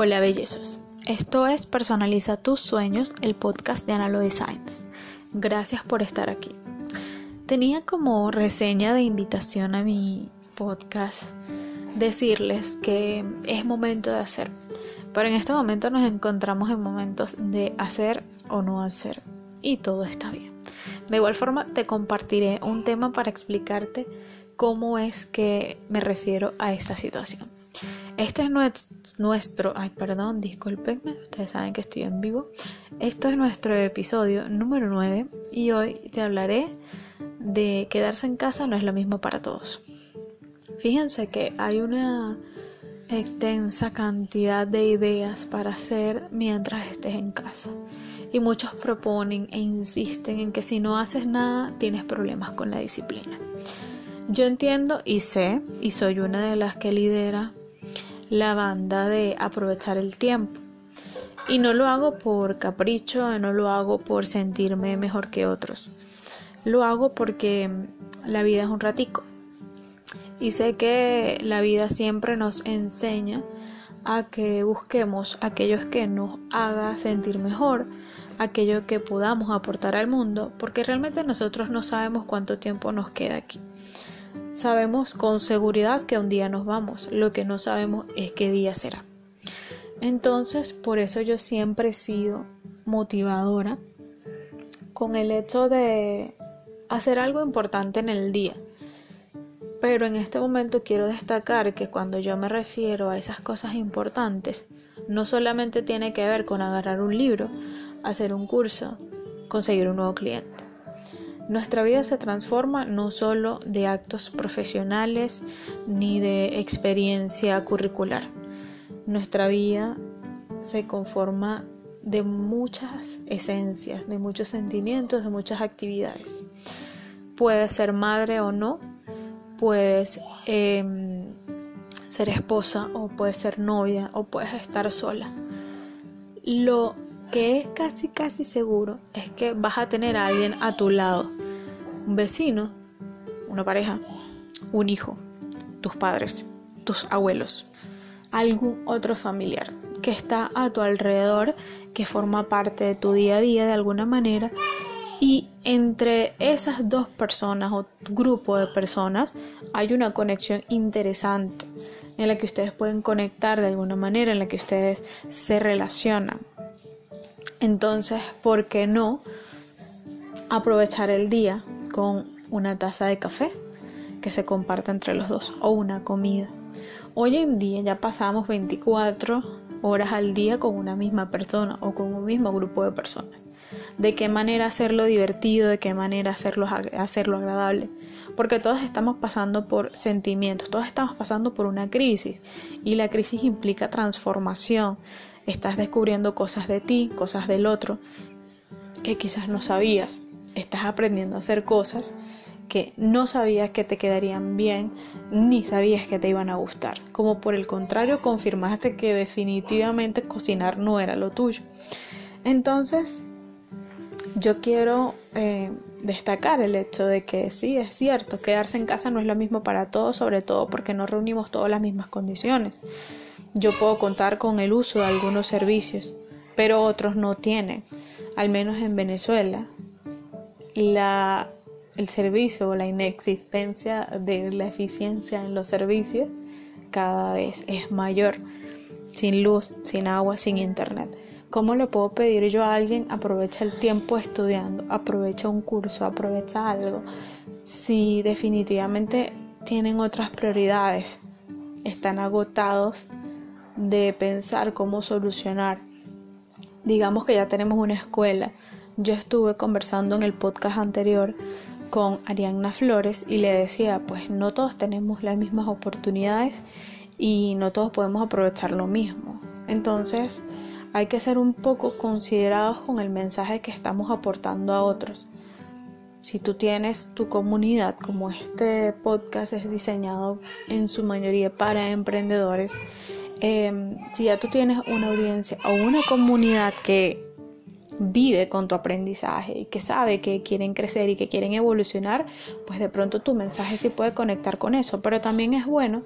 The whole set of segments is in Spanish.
Hola bellezos, esto es Personaliza tus sueños, el podcast de Analo Designs. Gracias por estar aquí. Tenía como reseña de invitación a mi podcast decirles que es momento de hacer, pero en este momento nos encontramos en momentos de hacer o no hacer y todo está bien. De igual forma te compartiré un tema para explicarte cómo es que me refiero a esta situación. Este es nuestro, ay perdón, discúlpenme, ustedes saben que estoy en vivo. Esto es nuestro episodio número 9 y hoy te hablaré de quedarse en casa no es lo mismo para todos. Fíjense que hay una extensa cantidad de ideas para hacer mientras estés en casa. Y muchos proponen e insisten en que si no haces nada tienes problemas con la disciplina. Yo entiendo y sé, y soy una de las que lidera la banda de aprovechar el tiempo. Y no lo hago por capricho, no lo hago por sentirme mejor que otros. Lo hago porque la vida es un ratico. Y sé que la vida siempre nos enseña a que busquemos aquellos que nos haga sentir mejor, aquello que podamos aportar al mundo, porque realmente nosotros no sabemos cuánto tiempo nos queda aquí. Sabemos con seguridad que un día nos vamos, lo que no sabemos es qué día será. Entonces, por eso yo siempre he sido motivadora con el hecho de hacer algo importante en el día. Pero en este momento quiero destacar que cuando yo me refiero a esas cosas importantes, no solamente tiene que ver con agarrar un libro, hacer un curso, conseguir un nuevo cliente. Nuestra vida se transforma no solo de actos profesionales ni de experiencia curricular. Nuestra vida se conforma de muchas esencias, de muchos sentimientos, de muchas actividades. Puedes ser madre o no, puedes em, ser esposa o puedes ser novia o puedes estar sola. Lo que es casi casi seguro es que vas a tener a alguien a tu lado, un vecino, una pareja, un hijo, tus padres, tus abuelos, algún otro familiar que está a tu alrededor, que forma parte de tu día a día de alguna manera y entre esas dos personas o grupo de personas hay una conexión interesante en la que ustedes pueden conectar de alguna manera, en la que ustedes se relacionan. Entonces, ¿por qué no aprovechar el día con una taza de café que se comparta entre los dos o una comida? Hoy en día ya pasamos 24 horas al día con una misma persona o con un mismo grupo de personas. De qué manera hacerlo divertido, de qué manera hacerlo, hacerlo agradable. Porque todos estamos pasando por sentimientos, todos estamos pasando por una crisis y la crisis implica transformación, Estás descubriendo cosas de ti, cosas del otro que quizás no sabías. Estás aprendiendo a hacer cosas que no sabías que te quedarían bien ni sabías que te iban a gustar. Como por el contrario, confirmaste que definitivamente cocinar no era lo tuyo. Entonces, yo quiero eh, destacar el hecho de que sí, es cierto, quedarse en casa no es lo mismo para todos, sobre todo porque no reunimos todas las mismas condiciones. Yo puedo contar con el uso de algunos servicios, pero otros no tienen. Al menos en Venezuela, la, el servicio o la inexistencia de la eficiencia en los servicios cada vez es mayor. Sin luz, sin agua, sin internet. ¿Cómo le puedo pedir yo a alguien aprovecha el tiempo estudiando, aprovecha un curso, aprovecha algo? Si definitivamente tienen otras prioridades, están agotados de pensar cómo solucionar. Digamos que ya tenemos una escuela. Yo estuve conversando en el podcast anterior con Arianna Flores y le decía, pues no todos tenemos las mismas oportunidades y no todos podemos aprovechar lo mismo. Entonces hay que ser un poco considerados con el mensaje que estamos aportando a otros. Si tú tienes tu comunidad, como este podcast es diseñado en su mayoría para emprendedores, Em, si ya tú tienes una audiencia o una comunidad que vive con tu aprendizaje y que sabe que quieren crecer y que quieren evolucionar, pues de pronto tu mensaje sí puede conectar con eso. Pero también es bueno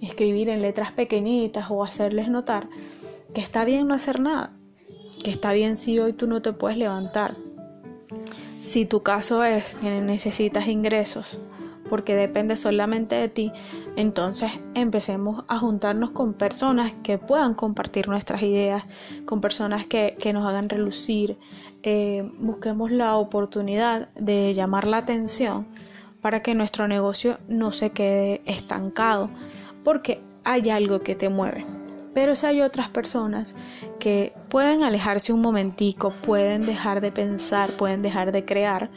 escribir en letras pequeñitas o hacerles notar que está bien no hacer nada, que está bien si hoy tú no te puedes levantar. Si tu caso es que necesitas ingresos porque depende solamente de ti, entonces empecemos a juntarnos con personas que puedan compartir nuestras ideas, con personas que, nos hagan relucir, eh, busquemos la oportunidad de llamar la atención para que nuestro negocio no se quede estancado, porque hay algo que te mueve. Pero si hay otras personas que pueden alejarse un momentico, pueden dejar de pensar, pueden dejar de crear,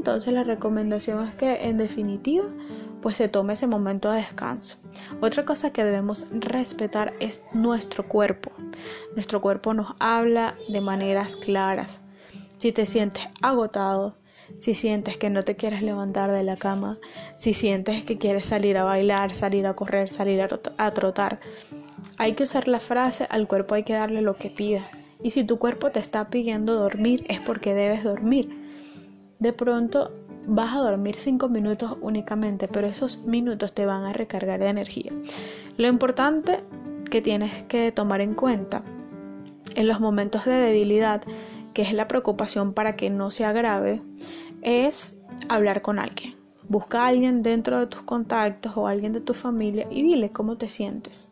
entonces la recomendación es que en definitiva pues se tome ese momento de descanso. Otra cosa que debemos respetar es nuestro cuerpo. Nuestro cuerpo nos habla de maneras claras. Si te sientes agotado, si sientes que no te quieres levantar de la cama, si sientes que quieres salir a bailar, salir a correr, salir a trotar, hay que usar la frase al cuerpo hay que darle lo que pida. Y si tu cuerpo te está pidiendo dormir es porque debes dormir. De pronto vas a dormir 5 minutos únicamente, pero esos minutos te van a recargar de energía. Lo importante que tienes que tomar en cuenta en los momentos de debilidad, que es la preocupación para que no se agrave, es hablar con alguien. Busca a alguien dentro de tus contactos o alguien de tu familia y dile cómo te sientes.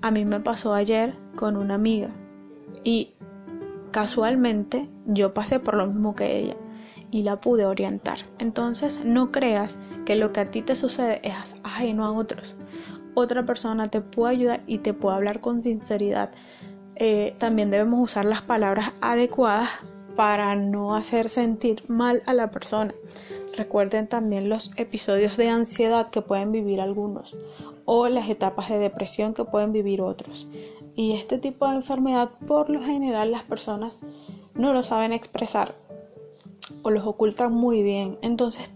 A mí me pasó ayer con una amiga y casualmente yo pasé por lo mismo que ella y la pude orientar. Entonces no creas que lo que a ti te sucede es ajeno a otros. Otra persona te puede ayudar y te puede hablar con sinceridad. Eh, también debemos usar las palabras adecuadas para no hacer sentir mal a la persona. Recuerden también los episodios de ansiedad que pueden vivir algunos o las etapas de depresión que pueden vivir otros. Y este tipo de enfermedad por lo general las personas no lo saben expresar o los ocultan muy bien. Entonces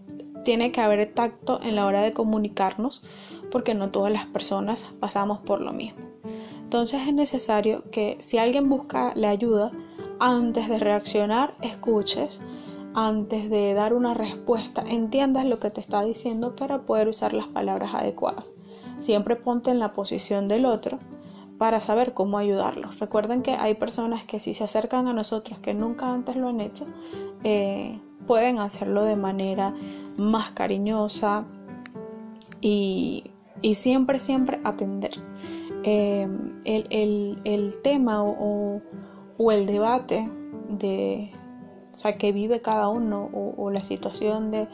tiene que haber tacto en la hora de comunicarnos porque no todas las personas pasamos por lo mismo. Entonces es necesario que si alguien busca la ayuda, antes de reaccionar, escuches, antes de dar una respuesta, entiendas lo que te está diciendo para poder usar las palabras adecuadas. Siempre ponte en la posición del otro para saber cómo ayudarlos. Recuerden que hay personas que si se acercan a nosotros que nunca antes lo han hecho, eh, pueden hacerlo de manera más cariñosa y, siempre, siempre atender. Eh, el, tema o, el debate de o sea, que vive cada uno o, la situación de,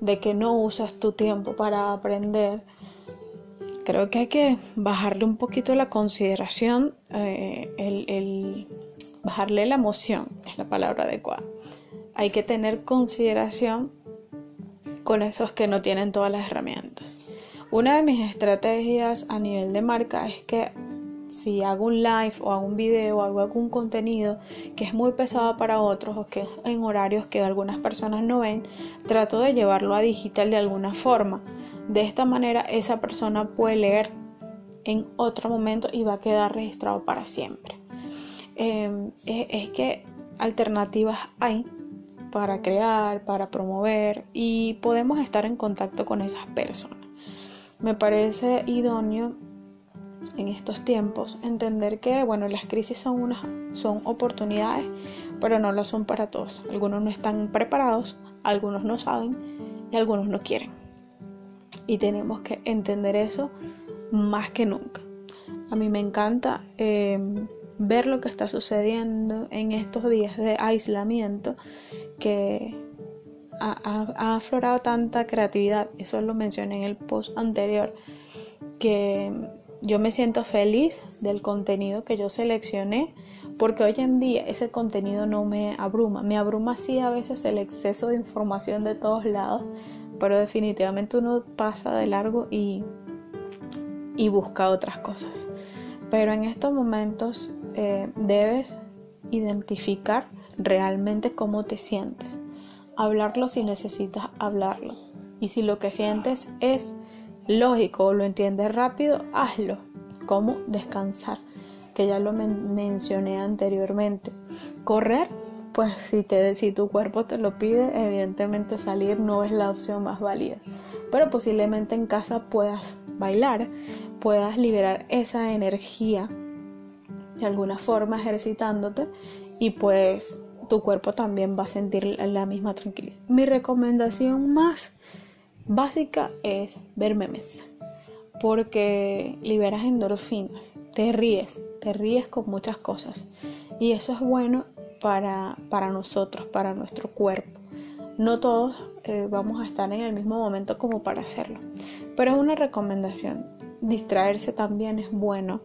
de que no usas tu tiempo para aprender creo que hay que bajarle un poquito la consideración, eh, el, bajarle la emoción, es la palabra adecuada. Hay que tener consideración con esos que no tienen todas las herramientas. Una de mis estrategias a nivel de marca es que si hago un live o hago un video o hago algún contenido que es muy pesado para otros o que es en horarios que algunas personas no ven, trato de llevarlo a digital de alguna forma. De esta manera esa persona puede leer en otro momento y va a quedar registrado para siempre. Em, es, que alternativas hay para crear, para promover y podemos estar en contacto con esas personas. Me parece idóneo en estos tiempos entender que bueno las crisis son unas son oportunidades pero no lo son para todos algunos no están preparados algunos no saben y algunos no quieren y tenemos que entender eso más que nunca. A mí me encanta em, ver lo que está sucediendo en estos días de aislamiento que ha, aflorado tanta creatividad, eso lo mencioné en el post anterior, que yo me siento feliz del contenido que yo seleccioné porque hoy en día ese contenido no me abruma, me abruma sí a veces el exceso de información de todos lados, pero definitivamente uno pasa de largo y, y busca otras cosas. Pero en estos momentos eh, debes identificar realmente cómo te sientes. Hablarlo si necesitas hablarlo. Y si lo que sientes es lógico o lo entiendes rápido, hazlo. Como descansar, que ya lo mencioné anteriormente. Correr pues si, te, si tu cuerpo te lo pide, evidentemente salir no es la opción más válida. Pero posiblemente en casa puedas bailar, puedas liberar esa energía de alguna forma ejercitándote y pues tu cuerpo también va a sentir la misma tranquilidad. Mi recomendación más básica es ver memes porque liberas endorfinas, te ríes, te ríes con muchas cosas y eso es bueno para, para nosotros, para nuestro cuerpo. No todos eh, vamos a estar en el mismo momento como para hacerlo, pero es una recomendación. Distraerse también es bueno,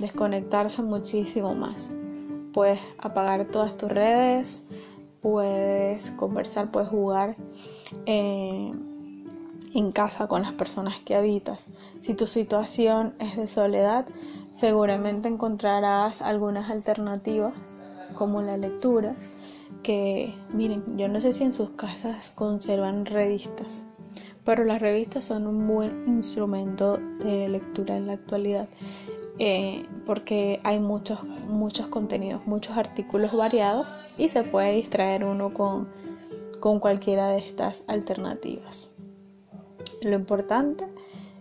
desconectarse muchísimo más. Puedes apagar todas tus redes, puedes conversar, puedes jugar. Eh, en casa con las personas que habitas. Si tu situación es de soledad, seguramente encontrarás algunas alternativas como la lectura, que miren, yo no sé si en sus casas conservan revistas, pero las revistas son un buen instrumento de lectura en la actualidad. Eh, porque hay muchos, muchos contenidos, muchos artículos variados y se puede distraer uno con, con cualquiera de estas alternativas. Lo importante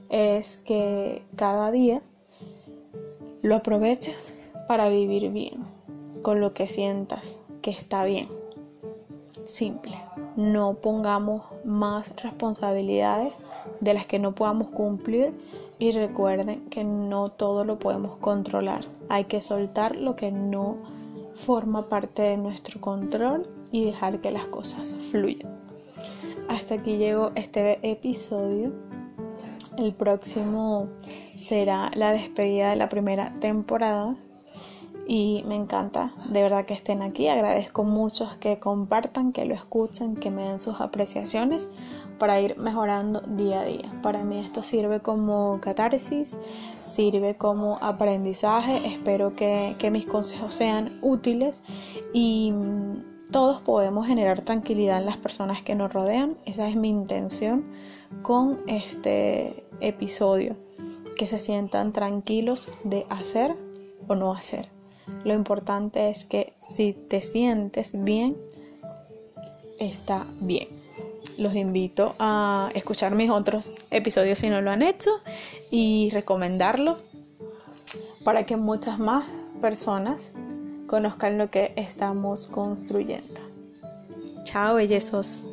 es que cada día lo aproveches para vivir bien, con lo que sientas que está bien. Simple. No pongamos más responsabilidades de las que no podamos cumplir y recuerden que no todo lo podemos controlar. Hay que soltar lo que no forma parte de nuestro control y dejar que las cosas fluyan hasta aquí llegó este episodio. El próximo será la despedida de la primera temporada. Y me encanta de verdad que estén aquí. Agradezco mucho que compartan, que lo escuchen, que me den sus apreciaciones para ir mejorando día a día. Para mí esto sirve como catarsis, sirve como aprendizaje. Espero que, que mis consejos sean útiles y todos podemos generar tranquilidad en las personas que nos rodean. Esa es mi intención con este episodio. Que se sientan tranquilos de hacer o no hacer. Lo importante es que si te sientes bien, está bien. Los invito a escuchar mis otros episodios si no lo han hecho y recomendarlo para que muchas más personas conozcan lo que estamos construyendo. Chao, bellezos.